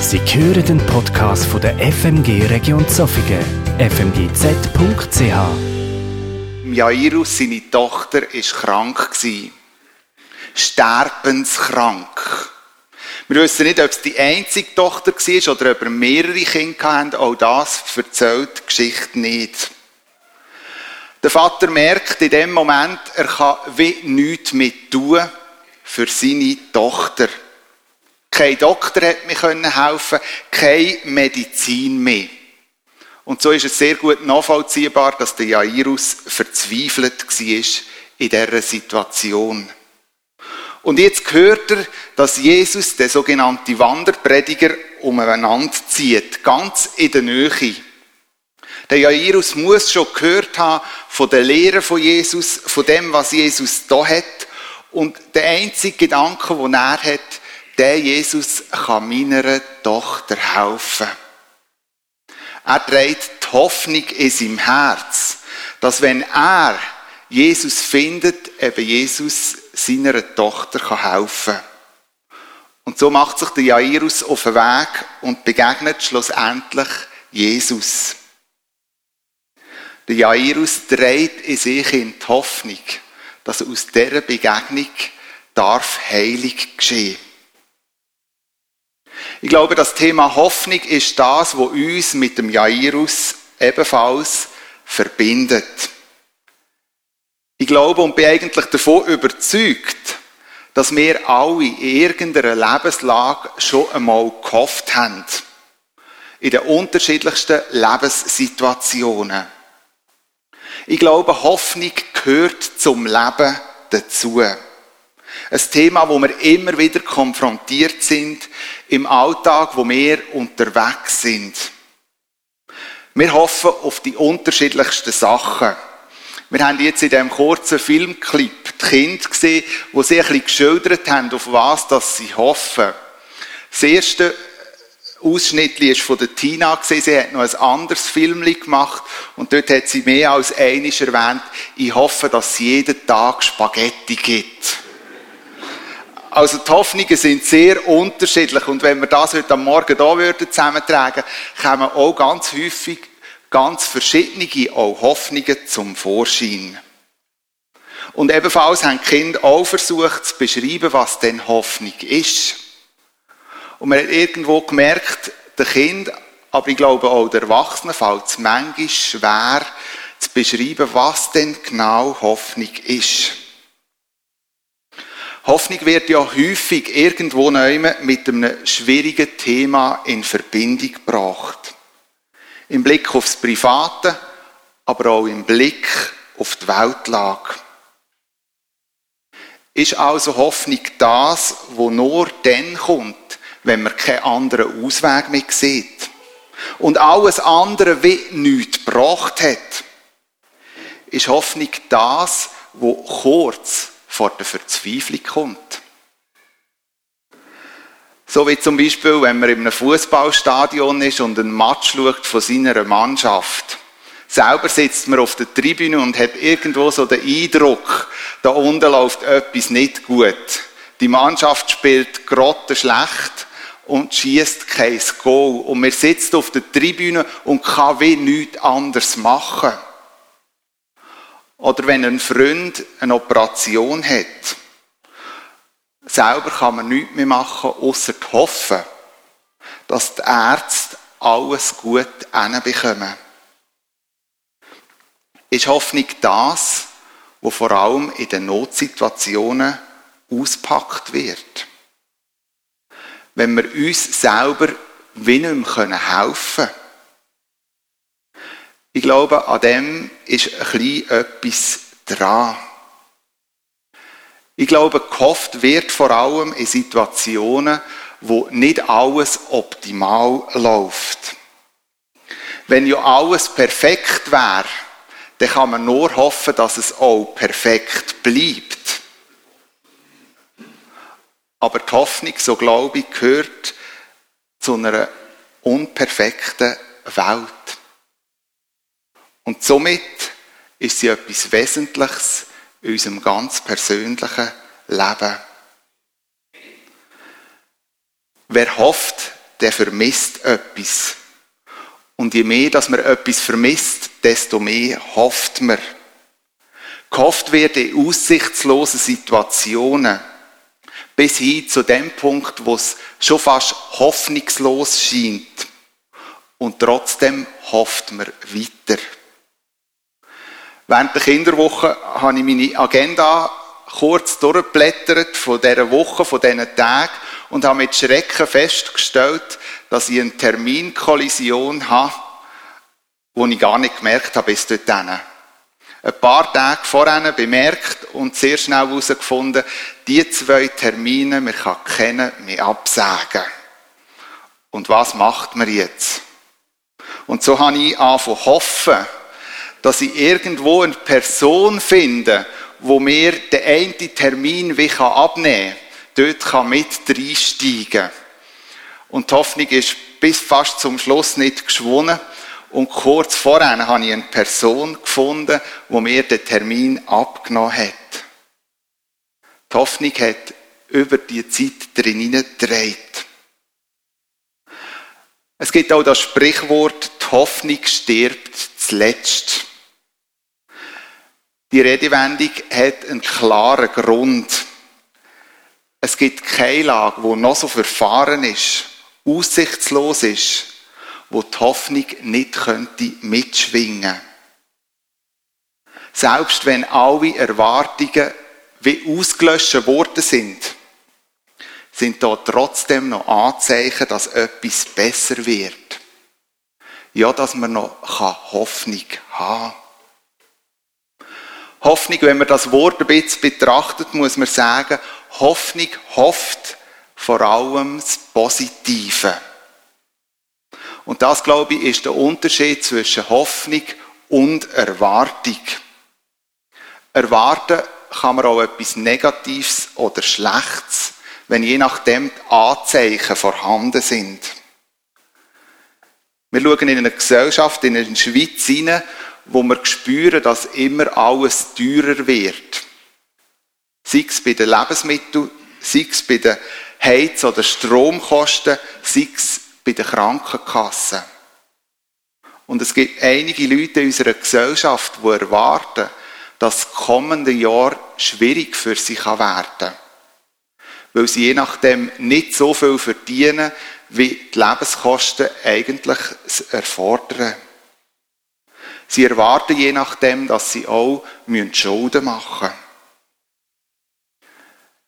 Sie hören den Podcast von der FMG Region Zofingen, fmgz.ch. Jairus, seine Tochter, war krank. Sterbenskrank. Wir wissen nicht, ob es die einzige Tochter war oder ob er mehrere Kinder hatte. Auch das erzählt die Geschichte nicht. Der Vater merkt in dem Moment, er kann wie nichts mehr tun für seine Tochter. Kein Doktor hat mir helfen, keine Medizin mehr. Und so ist es sehr gut nachvollziehbar, dass der Jairus verzweifelt war in dieser Situation. Und jetzt hört er, dass Jesus, der sogenannte Wanderprediger, umeinander zieht, ganz in der Nähe. Der Jairus muss schon gehört haben von der Lehre von Jesus, von dem, was Jesus da hat. Und der einzige Gedanke, den er hat, der Jesus kann meiner Tochter helfen. Er trägt die Hoffnung in seinem Herz, dass wenn er Jesus findet, eben Jesus seiner Tochter helfen kann. Und so macht sich der Jairus auf den Weg und begegnet schlussendlich Jesus. Der Jairus dreht in sich in die Hoffnung, dass aus dieser Begegnung darf Heilig geschehen. Ich glaube, das Thema Hoffnung ist das, was uns mit dem Jairus ebenfalls verbindet. Ich glaube und bin eigentlich davon überzeugt, dass wir alle in irgendeiner Lebenslage schon einmal gehofft haben. In den unterschiedlichsten Lebenssituationen. Ich glaube, Hoffnung gehört zum Leben dazu. Ein Thema, wo wir immer wieder konfrontiert sind im Alltag, wo wir unterwegs sind. Wir hoffen auf die unterschiedlichsten Sachen. Wir haben jetzt in diesem kurzen Filmclip die Kinder gesehen, die sie ein bisschen geschildert haben, auf was dass sie hoffen. Das erste Ausschnitt ist von der Tina. Sie hat noch ein anderes Film gemacht und dort hat sie mehr als einiges erwähnt. Ich hoffe, dass es jeden Tag Spaghetti gibt. Also die Hoffnungen sind sehr unterschiedlich und wenn wir das heute am Morgen da würden zusammentragen, kommen auch ganz häufig ganz verschiedene auch Hoffnungen zum Vorschein. Und ebenfalls haben die Kinder auch versucht zu beschreiben, was denn Hoffnung ist. Und man hat irgendwo gemerkt, der Kind, aber ich glaube auch der Erwachsene, fällt es manchmal schwer zu beschreiben, was denn genau Hoffnung ist. Hoffnung wird ja häufig irgendwo mit einem schwierigen Thema in Verbindung gebracht. Im Blick aufs Private, aber auch im Blick auf die Weltlage. Ist also Hoffnung das, wo nur dann kommt, wenn man keinen anderen Ausweg mehr sieht? Und alles andere wie nichts gebracht hat? Ist Hoffnung das, wo kurz vor der Verzweiflung kommt? So wie zum Beispiel, wenn man in einem Fußballstadion ist und einen Match schaut von seiner Mannschaft. Selber sitzt man auf der Tribüne und hat irgendwo so den Eindruck, da unten läuft etwas nicht gut. Die Mannschaft spielt grotte schlecht und schießt kein Goal. Und man sitzt auf der Tribüne und kann wie nichts anderes machen. Oder wenn ein Freund eine Operation hat Selber kann man nichts mehr machen, außer hoffen, dass die Ärzte alles gut hinbekommen. Ist Hoffnung das, was vor allem in den Notsituationen auspackt wird? Wenn wir uns selber wie nicht mehr helfen können. Ich glaube, an dem ist ein bisschen etwas dran. Ich glaube, gehofft wird vor allem in Situationen, wo nicht alles optimal läuft. Wenn ja alles perfekt wäre, dann kann man nur hoffen, dass es auch perfekt bleibt. Aber die Hoffnung, so glaube ich, gehört zu einer unperfekten Welt. Und somit ist sie etwas Wesentliches in unserem ganz persönlichen Leben. Wer hofft, der vermisst etwas. Und je mehr, dass man etwas vermisst, desto mehr hofft man. Gehofft wird in aussichtslosen Situationen. Bis hin zu dem Punkt, wo es schon fast hoffnungslos scheint. Und trotzdem hofft man weiter. Während der Kinderwoche habe ich meine Agenda kurz durchgeblättert von dieser Woche, von diesen Tagen und habe mit Schrecken festgestellt, dass ich eine Terminkollision habe, die ich gar nicht gemerkt habe bis dorthin. Ein paar Tage vorher bemerkt und sehr schnell herausgefunden, die zwei Termine, wir können kennen, mehr absagen. Und was macht man jetzt? Und so habe ich angefangen hoffen, dass ich irgendwo eine Person finde, wo mir den einen Termin wie abnehmen kann, dort kann mit reinsteigen. Und die Hoffnung ist bis fast zum Schluss nicht geschwunden. Und kurz vorher habe ich eine Person gefunden, wo mir den Termin abgenommen hat. Die Hoffnung hat über die Zeit drin gedreht. Es gibt auch das Sprichwort, die Hoffnung stirbt zuletzt. Die Redewendung hat einen klaren Grund. Es gibt keine Lage, wo noch so verfahren ist, aussichtslos ist, wo die Hoffnung nicht könnte mitschwingen. Selbst wenn alle Erwartungen wie ausgelöscht worden sind, sind da trotzdem noch Anzeichen, dass etwas besser wird. Ja, dass man noch Hoffnung haben kann. Hoffnung, wenn man das Wort ein bisschen betrachtet, muss man sagen, Hoffnung hofft vor allem das Positive. Und das, glaube ich, ist der Unterschied zwischen Hoffnung und Erwartung. Erwarten kann man auch etwas Negatives oder Schlechtes, wenn je nachdem die Anzeichen vorhanden sind. Wir schauen in eine Gesellschaft, in eine Schweiz hinein, wo wir spüren, dass immer alles teurer wird. Sei es bei den Lebensmitteln, sei es bei den Heiz- oder Stromkosten, sei es bei den Krankenkassen. Und es gibt einige Leute in unserer Gesellschaft, die erwarten, dass das kommende Jahr schwierig für sie werden kann. Weil sie je nachdem nicht so viel verdienen, wie die Lebenskosten eigentlich erfordern. Sie erwarten je nachdem, dass sie auch Schulden machen müssen.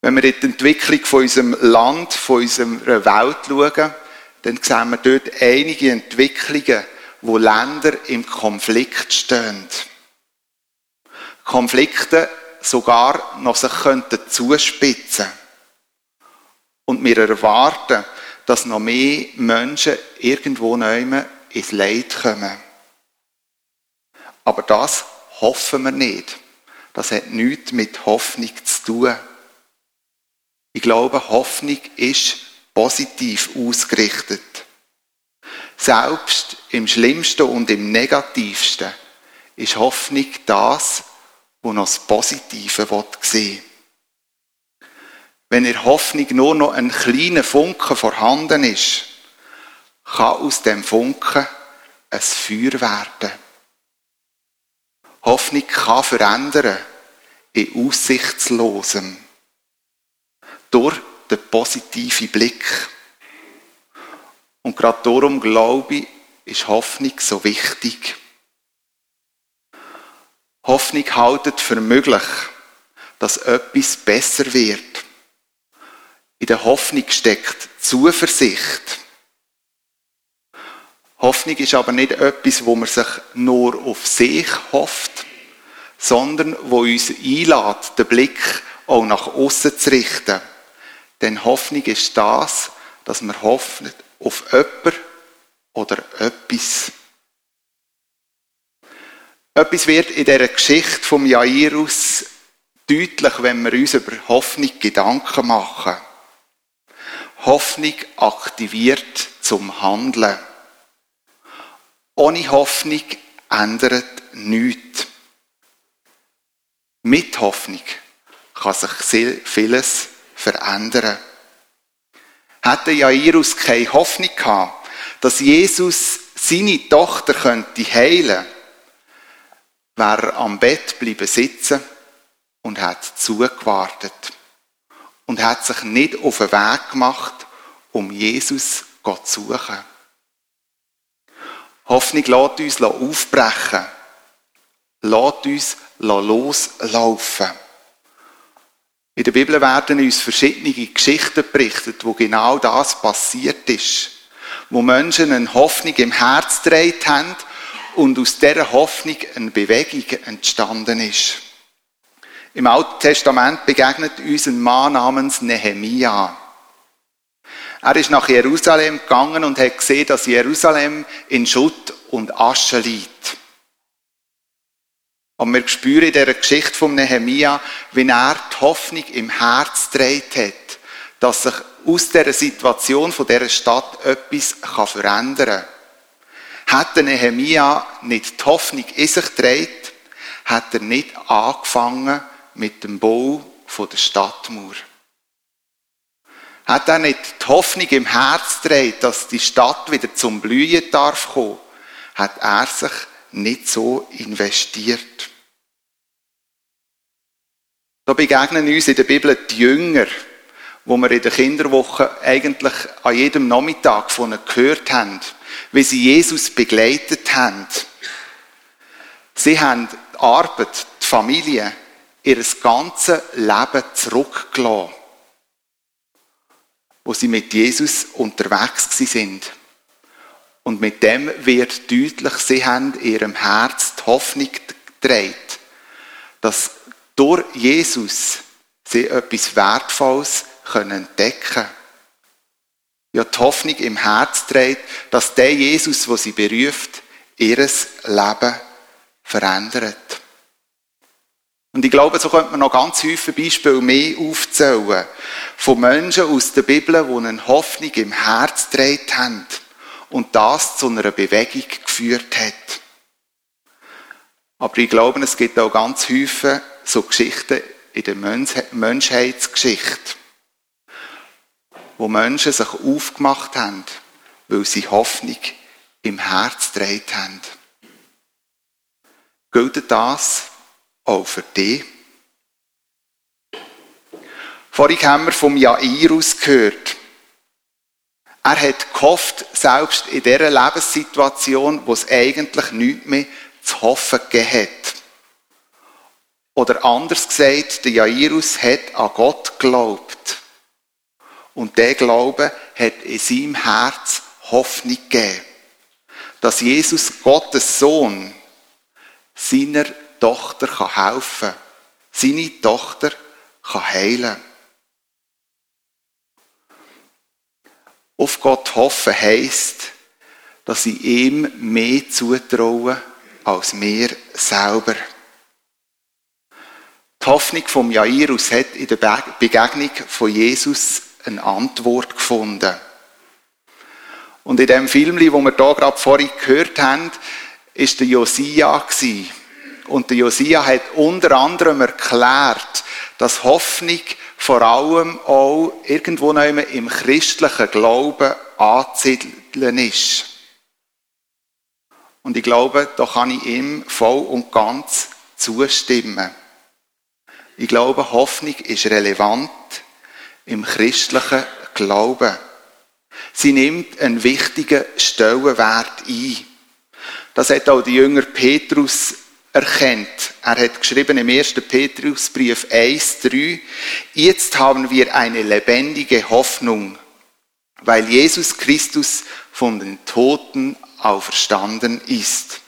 Wenn wir in die Entwicklung von unserem Land, von unserer Welt schauen, dann sehen wir dort einige Entwicklungen, wo Länder im Konflikt stehen. Konflikte sogar noch sich könnten zuspitzen. Und wir erwarten, dass noch mehr Menschen irgendwo neu ins Leid kommen. Aber das hoffen wir nicht. Das hat nichts mit Hoffnung zu tun. Ich glaube, Hoffnung ist positiv ausgerichtet. Selbst im Schlimmsten und im Negativsten ist Hoffnung das, wo noch das Positive sehen will. Wenn in Hoffnung nur noch ein kleiner Funke vorhanden ist, kann aus dem Funken ein Feuer werden. Hoffnung kann verändern in Aussichtslosem. Durch den positiven Blick. Und gerade darum glaube ich, ist Hoffnung so wichtig. Hoffnung haltet für möglich, dass etwas besser wird. In der Hoffnung steckt Zuversicht. Hoffnung ist aber nicht etwas, wo man sich nur auf sich hofft, sondern wo uns einlädt, den Blick auch nach außen zu richten. Denn Hoffnung ist das, dass man hofft auf jemanden oder etwas. Etwas wird in dieser Geschichte vom Jairus deutlich, wenn wir uns über Hoffnung Gedanken machen. Hoffnung aktiviert zum Handeln. Ohne Hoffnung ändert nichts. Mit Hoffnung kann sich vieles verändern. hätte Jairus keine Hoffnung gehabt, dass Jesus seine Tochter könnte heilen, wäre er am Bett bleiben sitzen und hat zugewartet und hat sich nicht auf den Weg gemacht, um Jesus zu suchen. Hoffnung lässt uns aufbrechen, lässt uns loslaufen. In der Bibel werden uns verschiedene Geschichten berichtet, wo genau das passiert ist. Wo Menschen eine Hoffnung im Herz gedreht haben und aus dieser Hoffnung eine Bewegung entstanden ist. Im Alten Testament begegnet uns ein Mann namens Nehemia. Er ist nach Jerusalem gegangen und hat gesehen, dass Jerusalem in Schutt und Asche liegt. Und wir spüren in dieser Geschichte von Nehemia, wie er die Hoffnung im Herz dreht hat, dass sich aus dieser Situation von dieser Stadt etwas verändern kann. Hat Nehemia nicht die Hoffnung in sich dreht, hat er nicht angefangen mit dem Bau der Stadtmauer. Hat er nicht die Hoffnung im Herz dreht, dass die Stadt wieder zum Blühen darf kommen, hat er sich nicht so investiert. Da begegnen uns in der Bibel die Jünger, wo wir in der Kinderwoche eigentlich an jedem Nachmittag von ihnen gehört haben, wie sie Jesus begleitet haben. Sie haben die Arbeit, die Familie, ihr ganzes Leben zurückgelassen, wo sie mit Jesus unterwegs sind. Und mit dem wird deutlich, sie haben in ihrem Herz die Hoffnung gedreht, dass durch Jesus sie etwas Wertvolles können entdecken Ja, die Hoffnung im Herz trägt, dass der Jesus, wo sie beruft, ihres Leben verändert. Und ich glaube, so könnte man noch ganz häufig Beispiele mehr aufzählen von Menschen aus der Bibel, die eine Hoffnung im Herz gedreht haben und das zu einer Bewegung geführt hat. Aber ich glaube, es gibt auch ganz häufig so Geschichten in der Menschheitsgeschichte, wo Menschen sich aufgemacht haben, weil sie Hoffnung im Herz gedreht haben. Gilt das auch für dich? Vorhin haben wir vom Jairus gehört. Er hat gehofft, selbst in dieser Lebenssituation, wo es eigentlich nichts mehr zu hoffen gegeben hat. Oder anders gesagt, der Jairus hat an Gott geglaubt. Und der Glaube hat in seinem Herz Hoffnung gegeben, dass Jesus, Gottes Sohn, seiner Tochter helfen kann, seine Tochter kann heilen Auf Gott hoffen heisst, dass ich ihm mehr zutraue als mir selber. Die Hoffnung vom Jairus hat in der Begegnung von Jesus eine Antwort gefunden. Und in dem Film, wo wir hier gerade vorhin gehört haben, ist der Josia Und der Josia hat unter anderem erklärt, dass Hoffnung vor allem auch irgendwo im christlichen Glauben anzusiedeln ist. Und ich glaube, da kann ich ihm voll und ganz zustimmen. Ich glaube, Hoffnung ist relevant im christlichen Glauben. Sie nimmt einen wichtigen Stellenwert ein. Das hat auch der Jünger Petrus erkennt. Er hat geschrieben im 1. Petrusbrief 1,3, jetzt haben wir eine lebendige Hoffnung, weil Jesus Christus von den Toten auferstanden ist.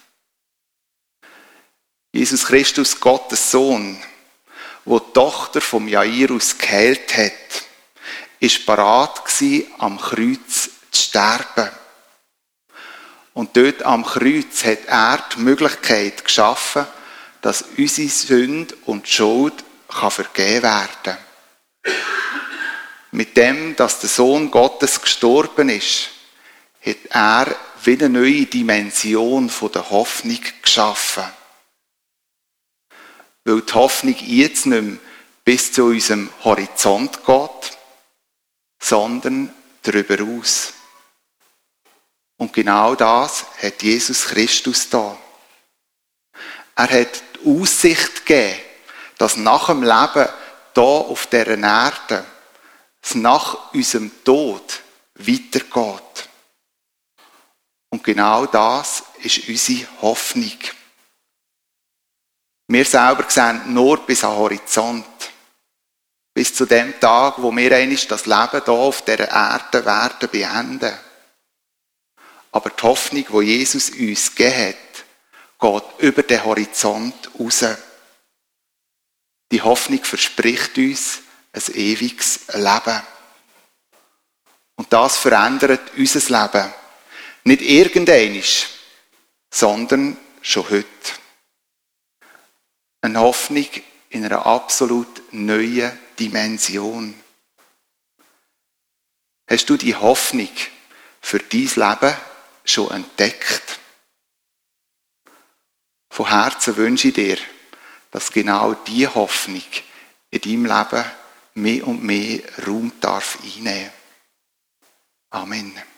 Jesus Christus, Gottes Sohn, wo die Tochter vom Jairus geheilt hat, ist parat am Kreuz zu sterben. Und dort am Kreuz hat er die Möglichkeit geschaffen, dass unsere Sünde und Schuld kann vergeben werden. Mit dem, dass der Sohn Gottes gestorben ist, hat er wieder eine neue Dimension der Hoffnung geschaffen. Weil die Hoffnung jetzt nicht mehr bis zu unserem Horizont geht, sondern darüber aus. Und genau das hat Jesus Christus da. Er hat die Aussicht gegeben, dass nach dem Leben hier auf dieser Erde es nach unserem Tod weitergeht. Und genau das ist unsere Hoffnung. Wir selber sehen nur bis den Horizont. Bis zu dem Tag, wo wir eigentlich das Leben hier auf dieser Erde werden beenden. Aber die Hoffnung, die Jesus uns gegeben hat, geht über den Horizont raus. Die Hoffnung verspricht uns ein ewiges Leben. Und das verändert unser Leben. Nicht irgendeinisch, sondern schon heute. Eine Hoffnung in einer absolut neuen Dimension. Hast du die Hoffnung für dein Leben schon entdeckt? Von Herzen wünsche ich dir, dass genau diese Hoffnung in deinem Leben mehr und mehr Raum darf einnehmen. Amen.